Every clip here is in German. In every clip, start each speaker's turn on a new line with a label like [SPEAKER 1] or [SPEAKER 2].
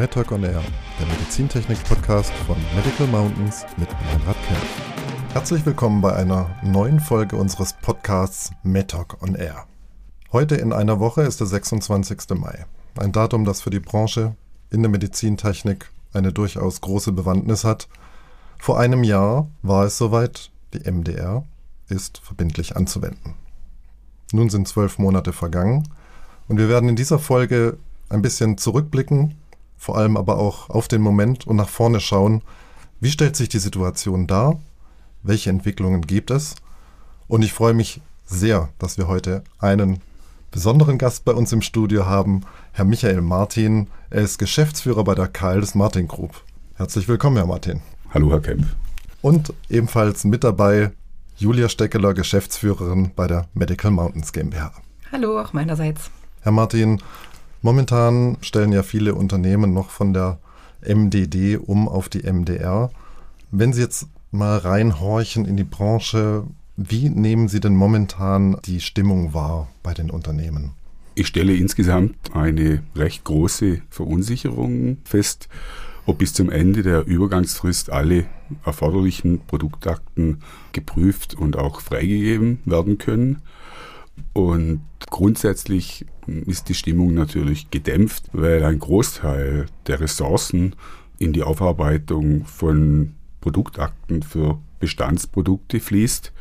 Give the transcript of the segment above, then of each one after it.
[SPEAKER 1] MedTalk on Air, der Medizintechnik-Podcast von Medical Mountains mit Meinrad Kempf. Herzlich willkommen bei einer neuen Folge unseres Podcasts MedTalk on Air. Heute in einer Woche ist der 26. Mai. Ein Datum, das für die Branche in der Medizintechnik eine durchaus große Bewandtnis hat. Vor einem Jahr war es soweit, die MDR ist verbindlich anzuwenden. Nun sind zwölf Monate vergangen und wir werden in dieser Folge ein bisschen zurückblicken, vor allem aber auch auf den Moment und nach vorne schauen, wie stellt sich die Situation dar, welche Entwicklungen gibt es. Und ich freue mich sehr, dass wir heute einen besonderen Gast bei uns im Studio haben, Herr Michael Martin. Er ist Geschäftsführer bei der Karls Martin Group. Herzlich willkommen, Herr Martin.
[SPEAKER 2] Hallo, Herr Kempf.
[SPEAKER 1] Und ebenfalls mit dabei Julia Steckeler, Geschäftsführerin bei der Medical Mountains GmbH.
[SPEAKER 3] Hallo, auch meinerseits.
[SPEAKER 1] Herr Martin, Momentan stellen ja viele Unternehmen noch von der MDD um auf die MDR. Wenn Sie jetzt mal reinhorchen in die Branche, wie nehmen Sie denn momentan die Stimmung wahr bei den Unternehmen?
[SPEAKER 2] Ich stelle insgesamt eine recht große Verunsicherung fest, ob bis zum Ende der Übergangsfrist alle erforderlichen Produktakten geprüft und auch freigegeben werden können. Und grundsätzlich ist die Stimmung natürlich gedämpft, weil ein Großteil der Ressourcen in die Aufarbeitung von Produktakten für Bestandsprodukte fließt.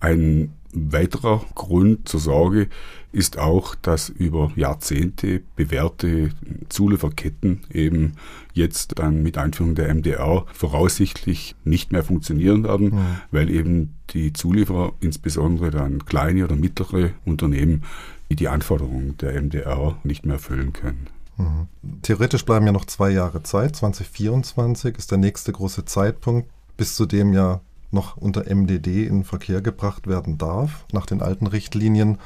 [SPEAKER 2] Ein weiterer Grund zur Sorge ist auch, dass über Jahrzehnte bewährte Zulieferketten eben jetzt dann mit Einführung der MDR voraussichtlich nicht mehr funktionieren werden, mhm. weil eben die Zulieferer, insbesondere dann kleine oder mittlere Unternehmen, die Anforderungen der MDR nicht mehr erfüllen können.
[SPEAKER 1] Mhm. Theoretisch bleiben ja noch zwei Jahre Zeit. 2024 ist der nächste große Zeitpunkt, bis zu dem ja noch unter MDD in Verkehr gebracht werden darf, nach den alten Richtlinien.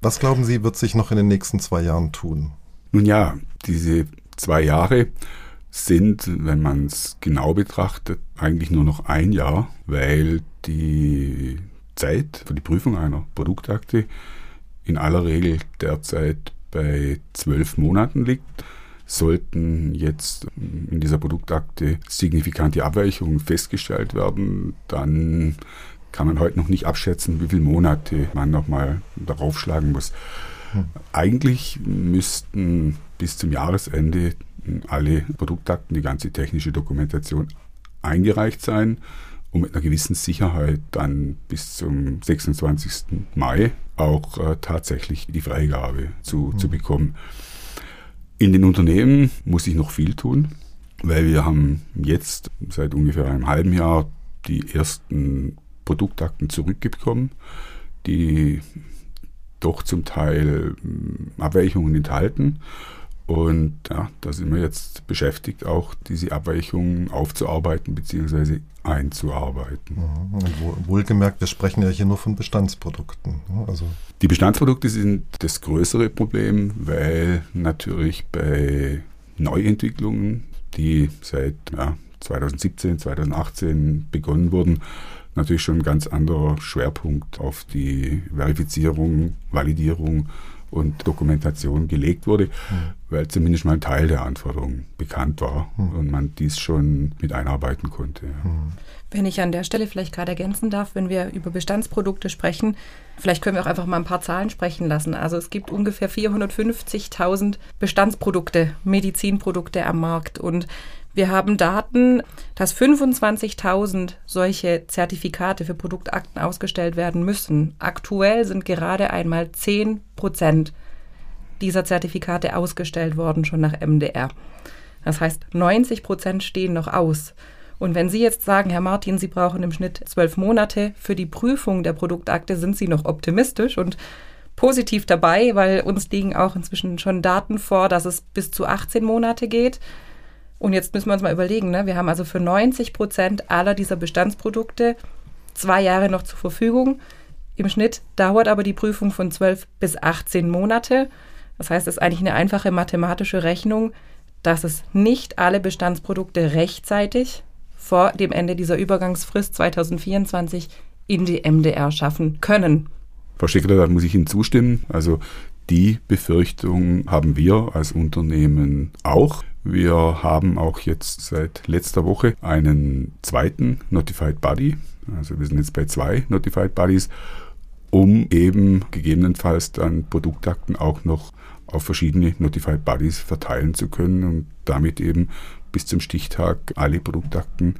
[SPEAKER 1] Was glauben Sie, wird sich noch in den nächsten zwei Jahren tun?
[SPEAKER 2] Nun ja, diese zwei Jahre sind, wenn man es genau betrachtet, eigentlich nur noch ein Jahr, weil die Zeit für die Prüfung einer Produktakte in aller Regel derzeit bei zwölf Monaten liegt. Sollten jetzt in dieser Produktakte signifikante Abweichungen festgestellt werden, dann kann man heute noch nicht abschätzen, wie viele Monate man nochmal darauf schlagen muss. Hm. Eigentlich müssten bis zum Jahresende alle Produktakten, die ganze technische Dokumentation eingereicht sein, um mit einer gewissen Sicherheit dann bis zum 26. Mai auch äh, tatsächlich die Freigabe zu, mhm. zu bekommen. In den Unternehmen muss ich noch viel tun, weil wir haben jetzt seit ungefähr einem halben Jahr die ersten Produktakten zurückbekommen, die doch zum Teil hm, Abweichungen enthalten. Und ja, da sind wir jetzt beschäftigt, auch diese Abweichungen aufzuarbeiten bzw. einzuarbeiten.
[SPEAKER 1] Mhm. Wohlgemerkt, wir sprechen ja hier nur von Bestandsprodukten.
[SPEAKER 2] Ne? Also die Bestandsprodukte sind das größere Problem, weil natürlich bei Neuentwicklungen, die seit ja, 2017, 2018 begonnen wurden, natürlich schon ein ganz anderer Schwerpunkt auf die Verifizierung, Validierung und Dokumentation gelegt wurde, mhm. weil zumindest mal ein Teil der Anforderungen bekannt war mhm. und man dies schon mit einarbeiten konnte. Ja.
[SPEAKER 3] Wenn ich an der Stelle vielleicht gerade ergänzen darf, wenn wir über Bestandsprodukte sprechen, vielleicht können wir auch einfach mal ein paar Zahlen sprechen lassen. Also es gibt ungefähr 450.000 Bestandsprodukte, Medizinprodukte am Markt und wir haben Daten, dass 25.000 solche Zertifikate für Produktakten ausgestellt werden müssen. Aktuell sind gerade einmal 10 Prozent dieser Zertifikate ausgestellt worden, schon nach MDR. Das heißt, 90 Prozent stehen noch aus. Und wenn Sie jetzt sagen, Herr Martin, Sie brauchen im Schnitt zwölf Monate für die Prüfung der Produktakte, sind Sie noch optimistisch und positiv dabei, weil uns liegen auch inzwischen schon Daten vor, dass es bis zu 18 Monate geht. Und jetzt müssen wir uns mal überlegen, ne? wir haben also für 90 Prozent aller dieser Bestandsprodukte zwei Jahre noch zur Verfügung. Im Schnitt dauert aber die Prüfung von 12 bis 18 Monate. Das heißt, es ist eigentlich eine einfache mathematische Rechnung, dass es nicht alle Bestandsprodukte rechtzeitig vor dem Ende dieser Übergangsfrist 2024 in die MDR schaffen können.
[SPEAKER 2] Frau Schickler, da muss ich Ihnen zustimmen. Also die Befürchtung haben wir als Unternehmen auch. Wir haben auch jetzt seit letzter Woche einen zweiten Notified Body. Also wir sind jetzt bei zwei Notified Bodies, um eben gegebenenfalls dann Produktakten auch noch auf verschiedene Notified Bodies verteilen zu können und damit eben bis zum Stichtag alle Produktakten,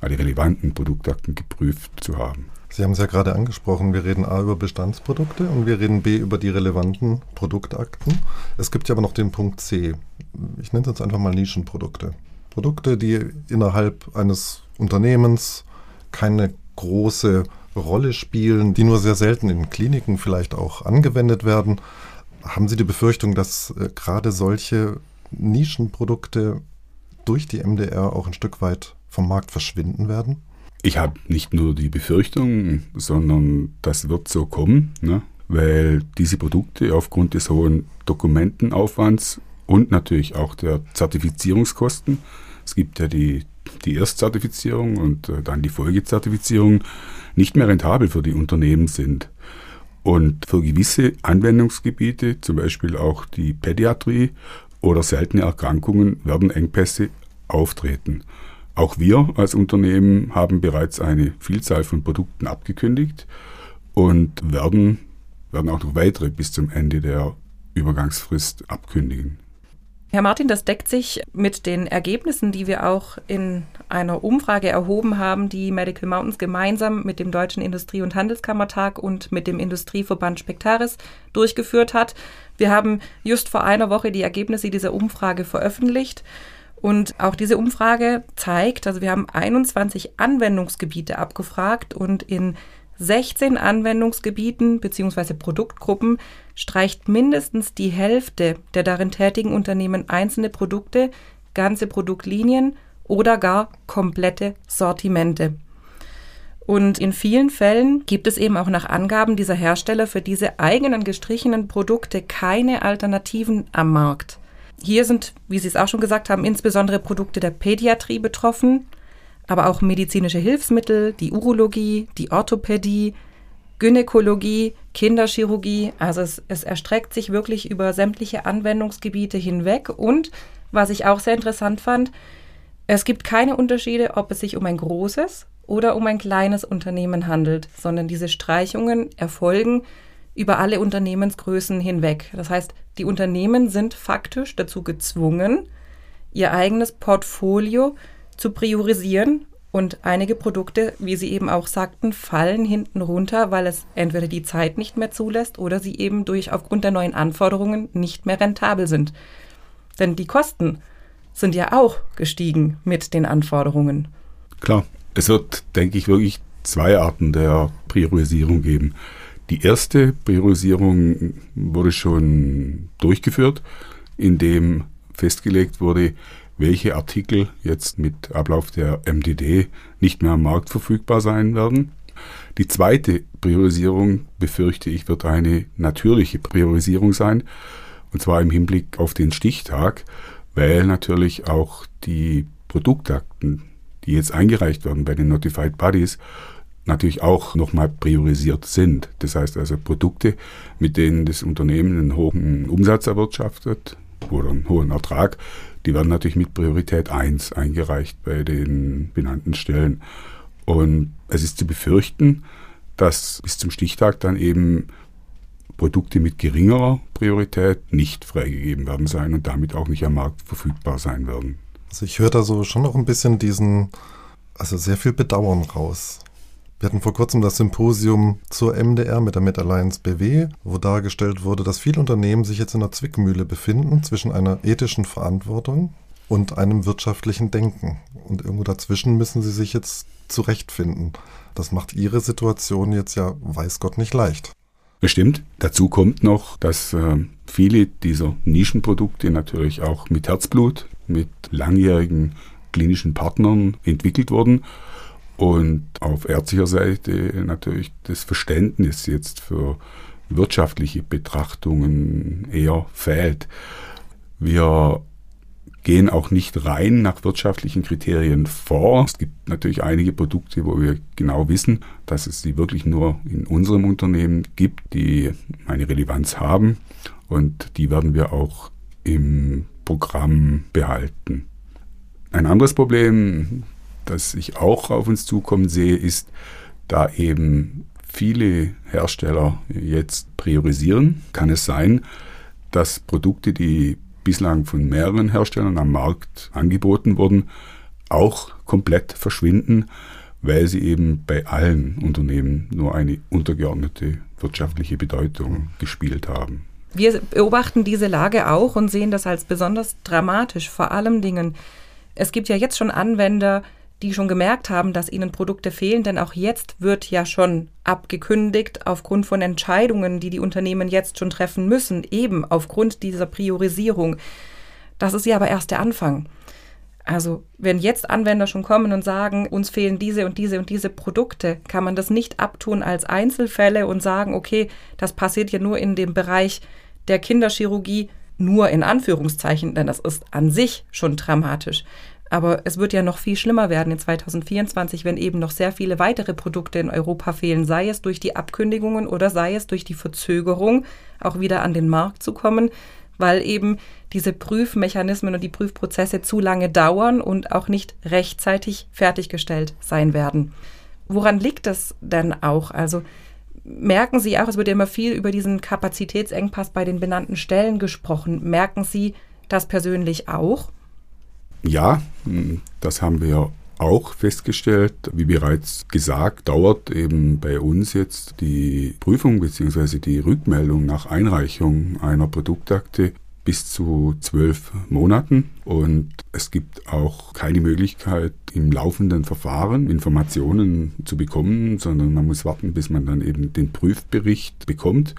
[SPEAKER 2] alle relevanten Produktakten geprüft zu haben.
[SPEAKER 1] Sie haben es ja gerade angesprochen, wir reden A über Bestandsprodukte und wir reden B über die relevanten Produktakten. Es gibt ja aber noch den Punkt C. Ich nenne es jetzt einfach mal Nischenprodukte. Produkte, die innerhalb eines Unternehmens keine große Rolle spielen, die nur sehr selten in Kliniken vielleicht auch angewendet werden. Haben Sie die Befürchtung, dass äh, gerade solche Nischenprodukte durch die MDR auch ein Stück weit vom Markt verschwinden werden?
[SPEAKER 2] Ich habe nicht nur die Befürchtung, sondern das wird so kommen, ne? weil diese Produkte aufgrund des hohen Dokumentenaufwands und natürlich auch der Zertifizierungskosten, es gibt ja die, die Erstzertifizierung und äh, dann die Folgezertifizierung, nicht mehr rentabel für die Unternehmen sind. Und für gewisse Anwendungsgebiete, zum Beispiel auch die Pädiatrie oder seltene Erkrankungen, werden Engpässe auftreten. Auch wir als Unternehmen haben bereits eine Vielzahl von Produkten abgekündigt und werden, werden auch noch weitere bis zum Ende der Übergangsfrist abkündigen.
[SPEAKER 3] Herr Martin, das deckt sich mit den Ergebnissen, die wir auch in einer Umfrage erhoben haben, die Medical Mountains gemeinsam mit dem Deutschen Industrie- und Handelskammertag und mit dem Industrieverband Spektaris durchgeführt hat. Wir haben just vor einer Woche die Ergebnisse dieser Umfrage veröffentlicht. Und auch diese Umfrage zeigt, also wir haben 21 Anwendungsgebiete abgefragt und in 16 Anwendungsgebieten bzw. Produktgruppen streicht mindestens die Hälfte der darin tätigen Unternehmen einzelne Produkte, ganze Produktlinien oder gar komplette Sortimente. Und in vielen Fällen gibt es eben auch nach Angaben dieser Hersteller für diese eigenen gestrichenen Produkte keine Alternativen am Markt. Hier sind, wie Sie es auch schon gesagt haben, insbesondere Produkte der Pädiatrie betroffen, aber auch medizinische Hilfsmittel, die Urologie, die Orthopädie, Gynäkologie, Kinderchirurgie. Also es, es erstreckt sich wirklich über sämtliche Anwendungsgebiete hinweg. Und was ich auch sehr interessant fand, es gibt keine Unterschiede, ob es sich um ein großes oder um ein kleines Unternehmen handelt, sondern diese Streichungen erfolgen über alle Unternehmensgrößen hinweg. Das heißt, die Unternehmen sind faktisch dazu gezwungen, ihr eigenes Portfolio zu priorisieren und einige Produkte, wie Sie eben auch sagten, fallen hinten runter, weil es entweder die Zeit nicht mehr zulässt oder sie eben durch aufgrund der neuen Anforderungen nicht mehr rentabel sind. Denn die Kosten sind ja auch gestiegen mit den Anforderungen.
[SPEAKER 2] Klar, es wird, denke ich, wirklich zwei Arten der Priorisierung geben. Die erste Priorisierung wurde schon durchgeführt, indem festgelegt wurde, welche Artikel jetzt mit Ablauf der MDD nicht mehr am Markt verfügbar sein werden. Die zweite Priorisierung, befürchte ich, wird eine natürliche Priorisierung sein, und zwar im Hinblick auf den Stichtag, weil natürlich auch die Produktakten, die jetzt eingereicht werden bei den Notified Parties, natürlich auch nochmal priorisiert sind. Das heißt also Produkte, mit denen das Unternehmen einen hohen Umsatz erwirtschaftet oder einen hohen Ertrag, die werden natürlich mit Priorität 1 eingereicht bei den benannten Stellen. Und es ist zu befürchten, dass bis zum Stichtag dann eben Produkte mit geringerer Priorität nicht freigegeben werden sein und damit auch nicht am Markt verfügbar sein werden.
[SPEAKER 1] Also ich höre da so schon noch ein bisschen diesen, also sehr viel Bedauern raus. Wir hatten vor kurzem das Symposium zur MDR mit der Med Alliance BW, wo dargestellt wurde, dass viele Unternehmen sich jetzt in einer Zwickmühle befinden zwischen einer ethischen Verantwortung und einem wirtschaftlichen Denken. Und irgendwo dazwischen müssen sie sich jetzt zurechtfinden. Das macht ihre Situation jetzt ja, weiß Gott, nicht leicht.
[SPEAKER 2] Bestimmt. Dazu kommt noch, dass äh, viele dieser Nischenprodukte natürlich auch mit Herzblut, mit langjährigen klinischen Partnern entwickelt wurden und auf ärztlicher Seite natürlich das Verständnis jetzt für wirtschaftliche Betrachtungen eher fehlt. Wir gehen auch nicht rein nach wirtschaftlichen Kriterien vor. Es gibt natürlich einige Produkte, wo wir genau wissen, dass es sie wirklich nur in unserem Unternehmen gibt, die eine Relevanz haben und die werden wir auch im Programm behalten. Ein anderes Problem, das ich auch auf uns zukommen sehe, ist, da eben viele Hersteller jetzt priorisieren, kann es sein, dass Produkte, die bislang von mehreren Herstellern am Markt angeboten wurden, auch komplett verschwinden, weil sie eben bei allen Unternehmen nur eine untergeordnete wirtschaftliche Bedeutung gespielt haben.
[SPEAKER 3] Wir beobachten diese Lage auch und sehen das als besonders dramatisch. Vor allem Dingen, es gibt ja jetzt schon Anwender, die schon gemerkt haben, dass ihnen Produkte fehlen, denn auch jetzt wird ja schon abgekündigt aufgrund von Entscheidungen, die die Unternehmen jetzt schon treffen müssen, eben aufgrund dieser Priorisierung. Das ist ja aber erst der Anfang. Also wenn jetzt Anwender schon kommen und sagen, uns fehlen diese und diese und diese Produkte, kann man das nicht abtun als Einzelfälle und sagen, okay, das passiert ja nur in dem Bereich der Kinderchirurgie, nur in Anführungszeichen, denn das ist an sich schon dramatisch. Aber es wird ja noch viel schlimmer werden in 2024, wenn eben noch sehr viele weitere Produkte in Europa fehlen, sei es durch die Abkündigungen oder sei es durch die Verzögerung, auch wieder an den Markt zu kommen, weil eben diese Prüfmechanismen und die Prüfprozesse zu lange dauern und auch nicht rechtzeitig fertiggestellt sein werden. Woran liegt das denn auch? Also merken Sie auch, es wird immer viel über diesen Kapazitätsengpass bei den benannten Stellen gesprochen. Merken Sie das persönlich auch?
[SPEAKER 2] Ja, das haben wir auch festgestellt. Wie bereits gesagt, dauert eben bei uns jetzt die Prüfung bzw. die Rückmeldung nach Einreichung einer Produktakte bis zu zwölf Monaten und es gibt auch keine Möglichkeit im laufenden Verfahren Informationen zu bekommen, sondern man muss warten, bis man dann eben den Prüfbericht bekommt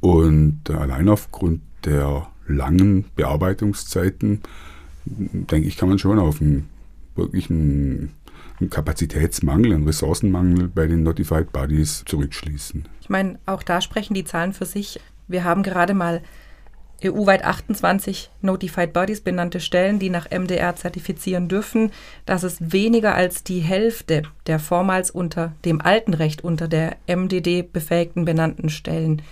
[SPEAKER 2] und allein aufgrund der langen Bearbeitungszeiten denke ich, kann man schon auf einen wirklichen Kapazitätsmangel, einen Ressourcenmangel bei den Notified Bodies zurückschließen.
[SPEAKER 3] Ich meine, auch da sprechen die Zahlen für sich. Wir haben gerade mal EU-weit 28 Notified Bodies benannte Stellen, die nach MDR zertifizieren dürfen. Das ist weniger als die Hälfte der vormals unter dem alten Recht unter der MDD befähigten benannten Stellen.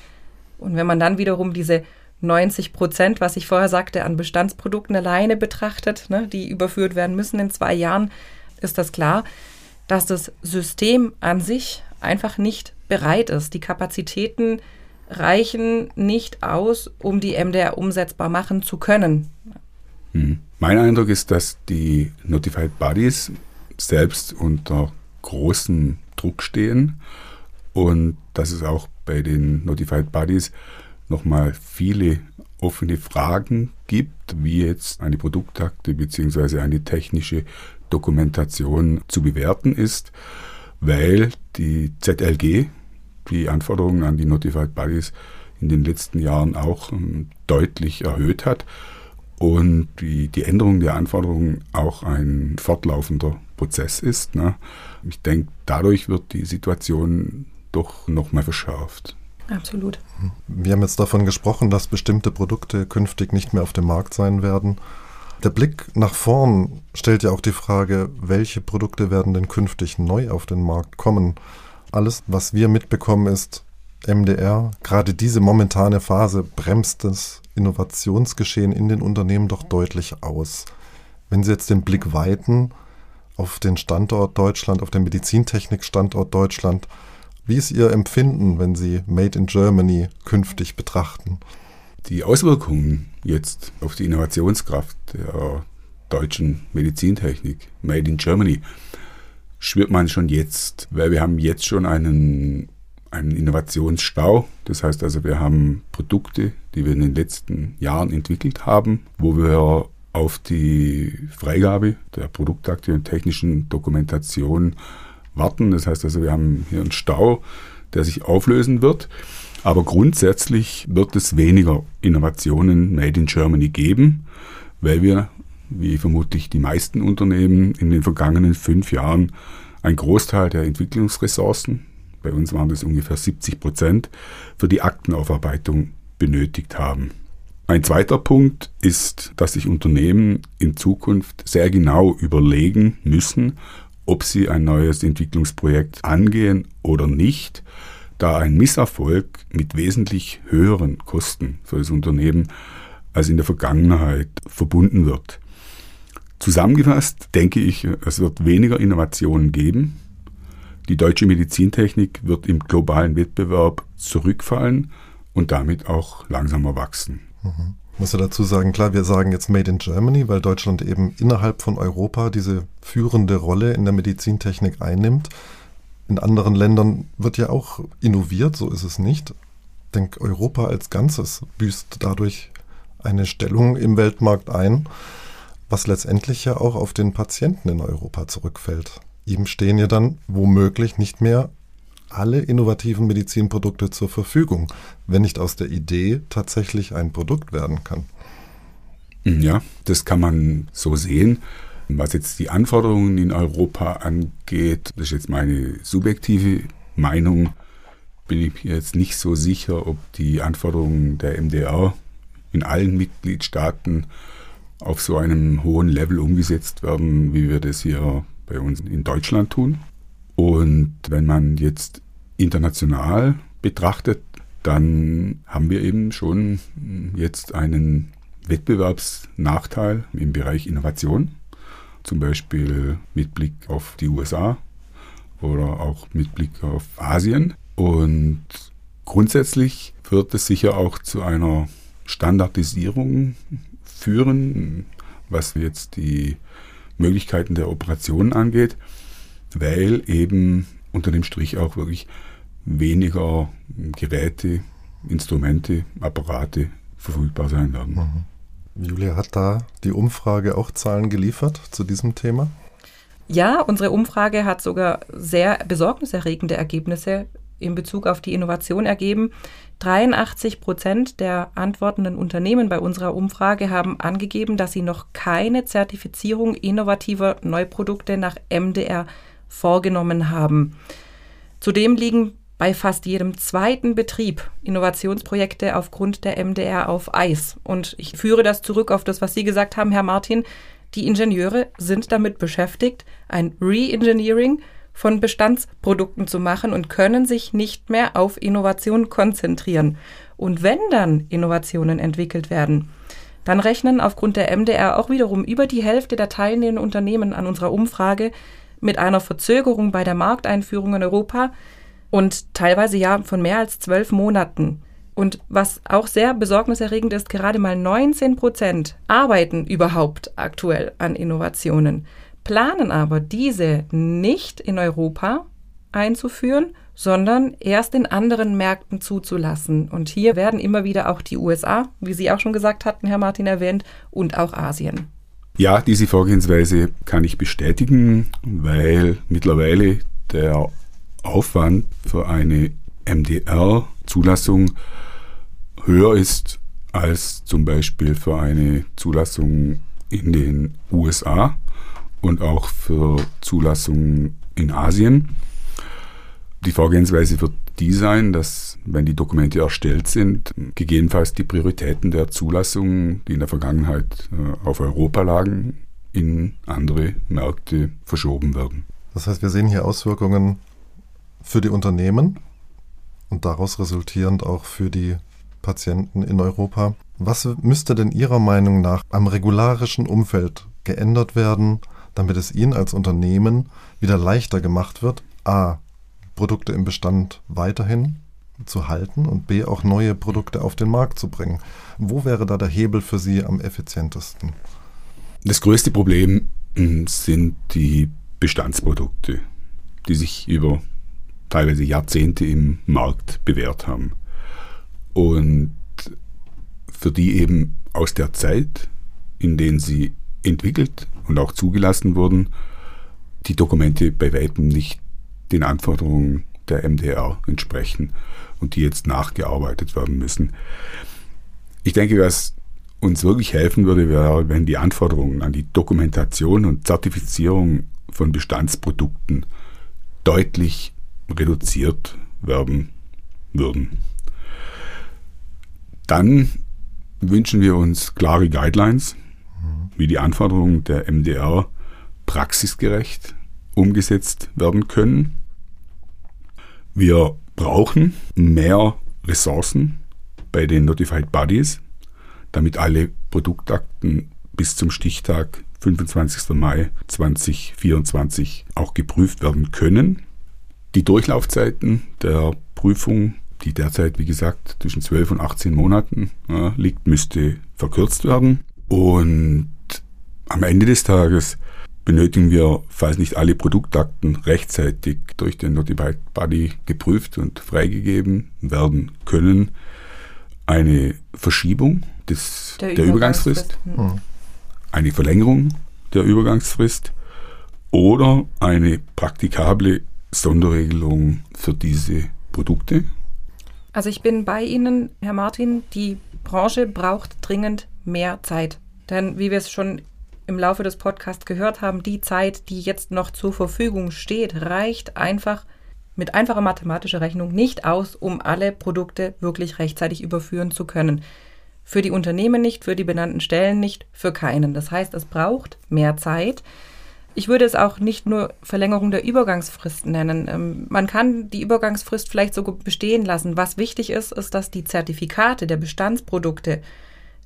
[SPEAKER 3] Und wenn man dann wiederum diese 90 Prozent, was ich vorher sagte, an Bestandsprodukten alleine betrachtet, ne, die überführt werden müssen in zwei Jahren, ist das klar, dass das System an sich einfach nicht bereit ist. Die Kapazitäten reichen nicht aus, um die MDR umsetzbar machen zu können.
[SPEAKER 2] Hm. Mein Eindruck ist, dass die Notified Bodies selbst unter großem Druck stehen und dass es auch bei den Notified Bodies nochmal viele offene Fragen gibt, wie jetzt eine Produktakte bzw. eine technische Dokumentation zu bewerten ist, weil die ZLG die Anforderungen an die Notified Bodies in den letzten Jahren auch ähm, deutlich erhöht hat und die, die Änderung der Anforderungen auch ein fortlaufender Prozess ist. Ne? Ich denke, dadurch wird die Situation doch nochmal verschärft.
[SPEAKER 3] Absolut.
[SPEAKER 1] Wir haben jetzt davon gesprochen, dass bestimmte Produkte künftig nicht mehr auf dem Markt sein werden. Der Blick nach vorn stellt ja auch die Frage, welche Produkte werden denn künftig neu auf den Markt kommen? Alles, was wir mitbekommen, ist MDR. Gerade diese momentane Phase bremst das Innovationsgeschehen in den Unternehmen doch deutlich aus. Wenn Sie jetzt den Blick weiten auf den Standort Deutschland, auf den Medizintechnik-Standort Deutschland, wie ist Ihr Empfinden, wenn Sie Made in Germany künftig betrachten?
[SPEAKER 2] Die Auswirkungen jetzt auf die Innovationskraft der deutschen Medizintechnik, Made in Germany, spürt man schon jetzt, weil wir haben jetzt schon einen, einen Innovationsstau. Das heißt also, wir haben Produkte, die wir in den letzten Jahren entwickelt haben, wo wir auf die Freigabe der Produktakte und technischen Dokumentation warten. Das heißt also, wir haben hier einen Stau, der sich auflösen wird. Aber grundsätzlich wird es weniger Innovationen Made in Germany geben, weil wir, wie vermutlich die meisten Unternehmen, in den vergangenen fünf Jahren einen Großteil der Entwicklungsressourcen, bei uns waren das ungefähr 70 Prozent, für die Aktenaufarbeitung benötigt haben. Ein zweiter Punkt ist, dass sich Unternehmen in Zukunft sehr genau überlegen müssen, ob sie ein neues Entwicklungsprojekt angehen oder nicht, da ein Misserfolg mit wesentlich höheren Kosten für das Unternehmen als in der Vergangenheit verbunden wird. Zusammengefasst denke ich, es wird weniger Innovationen geben. Die deutsche Medizintechnik wird im globalen Wettbewerb zurückfallen und damit auch langsamer wachsen.
[SPEAKER 1] Mhm. Ich muss ja dazu sagen, klar, wir sagen jetzt Made in Germany, weil Deutschland eben innerhalb von Europa diese führende Rolle in der Medizintechnik einnimmt. In anderen Ländern wird ja auch innoviert, so ist es nicht. Ich denke, Europa als Ganzes büßt dadurch eine Stellung im Weltmarkt ein, was letztendlich ja auch auf den Patienten in Europa zurückfällt. Ihm stehen ja dann womöglich nicht mehr alle innovativen Medizinprodukte zur Verfügung, wenn nicht aus der Idee tatsächlich ein Produkt werden kann.
[SPEAKER 2] Ja, das kann man so sehen. Was jetzt die Anforderungen in Europa angeht, das ist jetzt meine subjektive Meinung, bin ich jetzt nicht so sicher, ob die Anforderungen der MDR in allen Mitgliedstaaten auf so einem hohen Level umgesetzt werden, wie wir das hier bei uns in Deutschland tun. Und wenn man jetzt international betrachtet, dann haben wir eben schon jetzt einen Wettbewerbsnachteil im Bereich Innovation, zum Beispiel mit Blick auf die USA oder auch mit Blick auf Asien. Und grundsätzlich wird es sicher auch zu einer Standardisierung führen, was jetzt die Möglichkeiten der Operation angeht, weil eben unter dem Strich auch wirklich weniger Geräte, Instrumente, Apparate verfügbar sein werden.
[SPEAKER 1] Mhm. Julia, hat da die Umfrage auch Zahlen geliefert zu diesem Thema?
[SPEAKER 3] Ja, unsere Umfrage hat sogar sehr besorgniserregende Ergebnisse in Bezug auf die Innovation ergeben. 83 Prozent der antwortenden Unternehmen bei unserer Umfrage haben angegeben, dass sie noch keine Zertifizierung innovativer Neuprodukte nach MDR vorgenommen haben. Zudem liegen bei fast jedem zweiten Betrieb Innovationsprojekte aufgrund der MDR auf Eis. Und ich führe das zurück auf das, was Sie gesagt haben, Herr Martin. Die Ingenieure sind damit beschäftigt, ein Re-Engineering von Bestandsprodukten zu machen und können sich nicht mehr auf Innovation konzentrieren. Und wenn dann Innovationen entwickelt werden, dann rechnen aufgrund der MDR auch wiederum über die Hälfte der teilnehmenden Unternehmen an unserer Umfrage mit einer Verzögerung bei der Markteinführung in Europa und teilweise ja von mehr als zwölf Monaten. Und was auch sehr besorgniserregend ist, gerade mal 19 Prozent arbeiten überhaupt aktuell an Innovationen planen aber, diese nicht in Europa einzuführen, sondern erst in anderen Märkten zuzulassen. Und hier werden immer wieder auch die USA, wie Sie auch schon gesagt hatten, Herr Martin erwähnt, und auch Asien.
[SPEAKER 2] Ja, diese Vorgehensweise kann ich bestätigen, weil mittlerweile der Aufwand für eine MDR-Zulassung höher ist als zum Beispiel für eine Zulassung in den USA und auch für Zulassungen in Asien. Die Vorgehensweise wird die sein, dass, wenn die Dokumente erstellt sind, gegebenenfalls die Prioritäten der Zulassungen, die in der Vergangenheit äh, auf Europa lagen, in andere Märkte verschoben werden.
[SPEAKER 1] Das heißt, wir sehen hier Auswirkungen für die Unternehmen und daraus resultierend auch für die Patienten in Europa. Was müsste denn Ihrer Meinung nach am regularischen Umfeld geändert werden, damit es Ihnen als Unternehmen wieder leichter gemacht wird, a. Produkte im Bestand weiterhin zu halten und b. auch neue Produkte auf den Markt zu bringen. Wo wäre da der Hebel für Sie am effizientesten?
[SPEAKER 2] Das größte Problem hm, sind die Bestandsprodukte, die sich über teilweise Jahrzehnte im Markt bewährt haben. Und für die eben aus der Zeit, in denen sie entwickelt und auch zugelassen wurden, die Dokumente bei weitem nicht den Anforderungen der MDR entsprechen und die jetzt nachgearbeitet werden müssen. Ich denke, was uns wirklich helfen würde, wäre, wenn die Anforderungen an die Dokumentation und Zertifizierung von Bestandsprodukten deutlich reduziert werden würden. Dann wünschen wir uns klare Guidelines, wie die Anforderungen der MDR praxisgerecht umgesetzt werden können. Wir brauchen mehr Ressourcen bei den Notified Bodies, damit alle Produktakten bis zum Stichtag 25. Mai 2024 auch geprüft werden können. Die Durchlaufzeiten der Prüfung, die derzeit, wie gesagt, zwischen 12 und 18 Monaten äh, liegt, müsste verkürzt werden. Und am Ende des Tages benötigen wir, falls nicht alle Produktakten rechtzeitig durch den Notified Body geprüft und freigegeben werden können, eine Verschiebung des, der, der Übergangsfrist, Übergangsfrist. Mhm. eine Verlängerung der Übergangsfrist oder eine praktikable Sonderregelung für diese Produkte?
[SPEAKER 3] Also ich bin bei Ihnen, Herr Martin, die Branche braucht dringend mehr Zeit. Denn wie wir es schon im Laufe des Podcasts gehört haben, die Zeit, die jetzt noch zur Verfügung steht, reicht einfach mit einfacher mathematischer Rechnung nicht aus, um alle Produkte wirklich rechtzeitig überführen zu können. Für die Unternehmen nicht, für die benannten Stellen nicht, für keinen. Das heißt, es braucht mehr Zeit. Ich würde es auch nicht nur Verlängerung der Übergangsfrist nennen. Ähm, man kann die Übergangsfrist vielleicht sogar bestehen lassen. Was wichtig ist, ist, dass die Zertifikate der Bestandsprodukte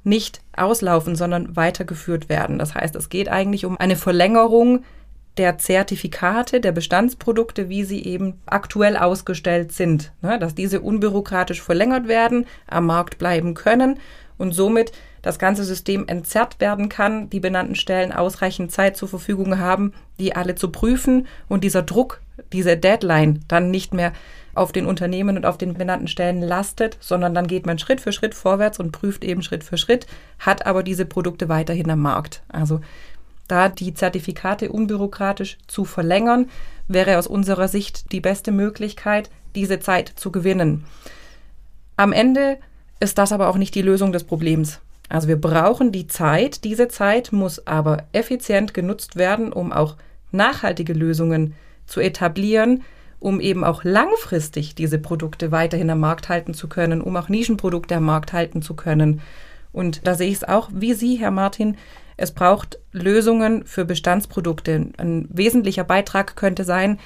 [SPEAKER 3] nicht auslaufen, sondern weitergeführt werden. Das heißt, es geht eigentlich um eine Verlängerung der Zertifikate der Bestandsprodukte, wie sie eben aktuell ausgestellt sind. Ne, dass diese unbürokratisch verlängert werden, am Markt bleiben können und somit das ganze System entzerrt werden kann, die benannten Stellen ausreichend Zeit zur Verfügung haben, die alle zu prüfen und dieser Druck, diese Deadline dann nicht mehr auf den Unternehmen und auf den benannten Stellen lastet, sondern dann geht man Schritt für Schritt vorwärts und prüft eben Schritt für Schritt, hat aber diese Produkte weiterhin am Markt. Also da die Zertifikate unbürokratisch zu verlängern, wäre aus unserer Sicht die beste Möglichkeit, diese Zeit zu gewinnen. Am Ende ist das aber auch nicht die Lösung des Problems. Also wir brauchen die Zeit, diese Zeit muss aber effizient genutzt werden, um auch nachhaltige Lösungen zu etablieren, um eben auch langfristig diese Produkte weiterhin am Markt halten zu können, um auch Nischenprodukte am Markt halten zu können. Und da sehe ich es auch wie Sie, Herr Martin, es braucht Lösungen für Bestandsprodukte. Ein wesentlicher Beitrag könnte sein,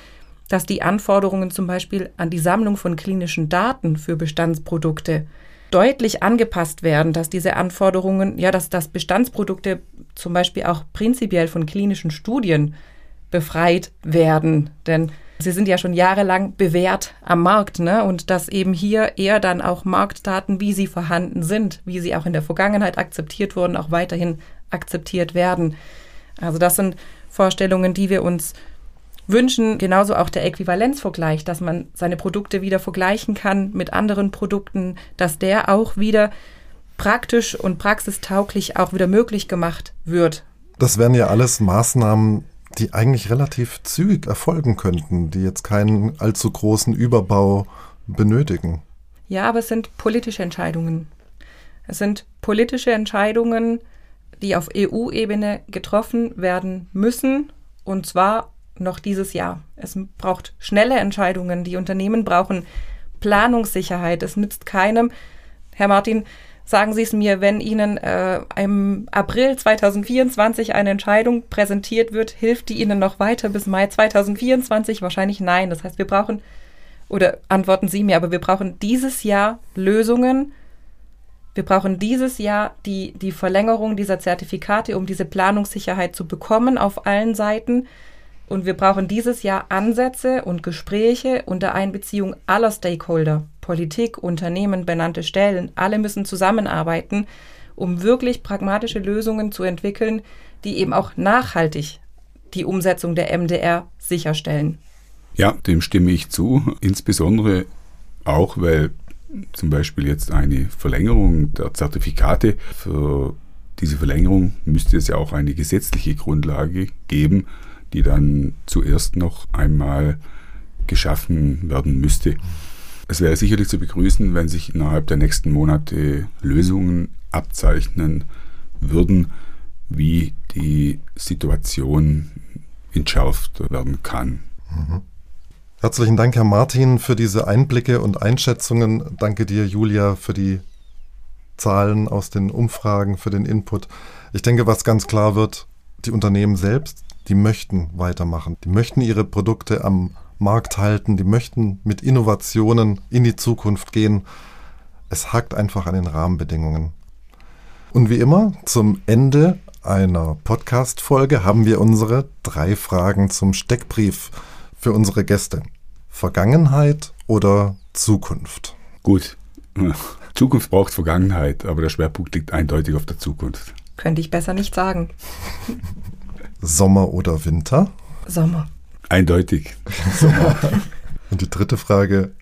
[SPEAKER 3] dass die Anforderungen zum Beispiel an die Sammlung von klinischen Daten für Bestandsprodukte deutlich angepasst werden, dass diese Anforderungen, ja, dass, dass Bestandsprodukte zum Beispiel auch prinzipiell von klinischen Studien befreit werden. Denn sie sind ja schon jahrelang bewährt am Markt, ne? Und dass eben hier eher dann auch Marktdaten, wie sie vorhanden sind, wie sie auch in der Vergangenheit akzeptiert wurden, auch weiterhin akzeptiert werden. Also das sind Vorstellungen, die wir uns wünschen. Genauso auch der Äquivalenzvergleich, dass man seine Produkte wieder vergleichen kann mit anderen Produkten, dass der auch wieder praktisch und praxistauglich auch wieder möglich gemacht wird.
[SPEAKER 1] Das wären ja alles Maßnahmen, die eigentlich relativ zügig erfolgen könnten, die jetzt keinen allzu großen Überbau benötigen.
[SPEAKER 3] Ja, aber es sind politische Entscheidungen. Es sind politische Entscheidungen, die auf EU-Ebene getroffen werden müssen, und zwar noch dieses Jahr. Es braucht schnelle Entscheidungen. Die Unternehmen brauchen Planungssicherheit. Es nützt keinem, Herr Martin, sagen Sie es mir, wenn Ihnen äh, im April 2024 eine Entscheidung präsentiert wird, hilft die Ihnen noch weiter bis Mai 2024? Wahrscheinlich nein. Das heißt, wir brauchen, oder antworten Sie mir, aber wir brauchen dieses Jahr Lösungen. Wir brauchen dieses Jahr die, die Verlängerung dieser Zertifikate, um diese Planungssicherheit zu bekommen auf allen Seiten. Und wir brauchen dieses Jahr Ansätze und Gespräche unter Einbeziehung aller Stakeholder, Politik, Unternehmen, benannte Stellen. Alle müssen zusammenarbeiten, um wirklich pragmatische Lösungen zu entwickeln, die eben auch nachhaltig die Umsetzung der MDR sicherstellen.
[SPEAKER 2] Ja, dem stimme ich zu, insbesondere auch, weil zum Beispiel jetzt eine Verlängerung der Zertifikate für diese Verlängerung müsste es ja auch eine gesetzliche Grundlage geben, die dann zuerst noch einmal geschaffen werden müsste. Es wäre sicherlich zu begrüßen, wenn sich innerhalb der nächsten Monate Lösungen abzeichnen würden, wie die Situation entschärft werden kann. Mhm.
[SPEAKER 1] Herzlichen Dank, Herr Martin, für diese Einblicke und Einschätzungen. Danke dir, Julia, für die Zahlen aus den Umfragen, für den Input. Ich denke, was ganz klar wird, die Unternehmen selbst die möchten weitermachen. Die möchten ihre Produkte am Markt halten, die möchten mit Innovationen in die Zukunft gehen. Es hakt einfach an den Rahmenbedingungen. Und wie immer, zum Ende einer Podcast-Folge haben wir unsere drei Fragen zum Steckbrief für unsere Gäste. Vergangenheit oder Zukunft?
[SPEAKER 2] Gut. Zukunft braucht Vergangenheit, aber der Schwerpunkt liegt eindeutig auf der Zukunft.
[SPEAKER 3] Könnte ich besser nicht sagen.
[SPEAKER 1] Sommer oder Winter?
[SPEAKER 3] Sommer.
[SPEAKER 2] Eindeutig.
[SPEAKER 1] Sommer. Und die dritte Frage,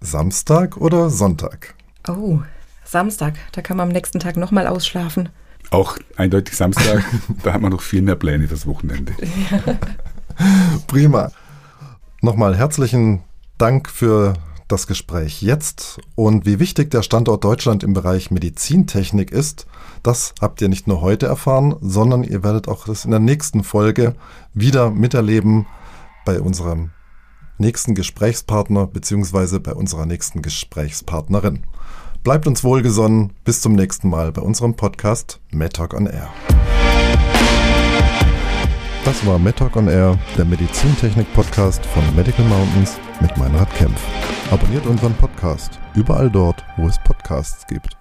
[SPEAKER 1] Samstag oder Sonntag?
[SPEAKER 3] Oh, Samstag. Da kann man am nächsten Tag nochmal ausschlafen.
[SPEAKER 2] Auch eindeutig Samstag. da hat man noch viel mehr Pläne fürs Wochenende.
[SPEAKER 1] Prima. Nochmal herzlichen Dank für das Gespräch jetzt und wie wichtig der Standort Deutschland im Bereich Medizintechnik ist, das habt ihr nicht nur heute erfahren, sondern ihr werdet auch das in der nächsten Folge wieder miterleben bei unserem nächsten Gesprächspartner bzw. bei unserer nächsten Gesprächspartnerin. Bleibt uns wohlgesonnen. Bis zum nächsten Mal bei unserem Podcast MedTalk on Air. Das war MedTalk on Air, der Medizintechnik-Podcast von Medical Mountains mit Meinrad Kempf. Abonniert unseren Podcast überall dort, wo es Podcasts gibt.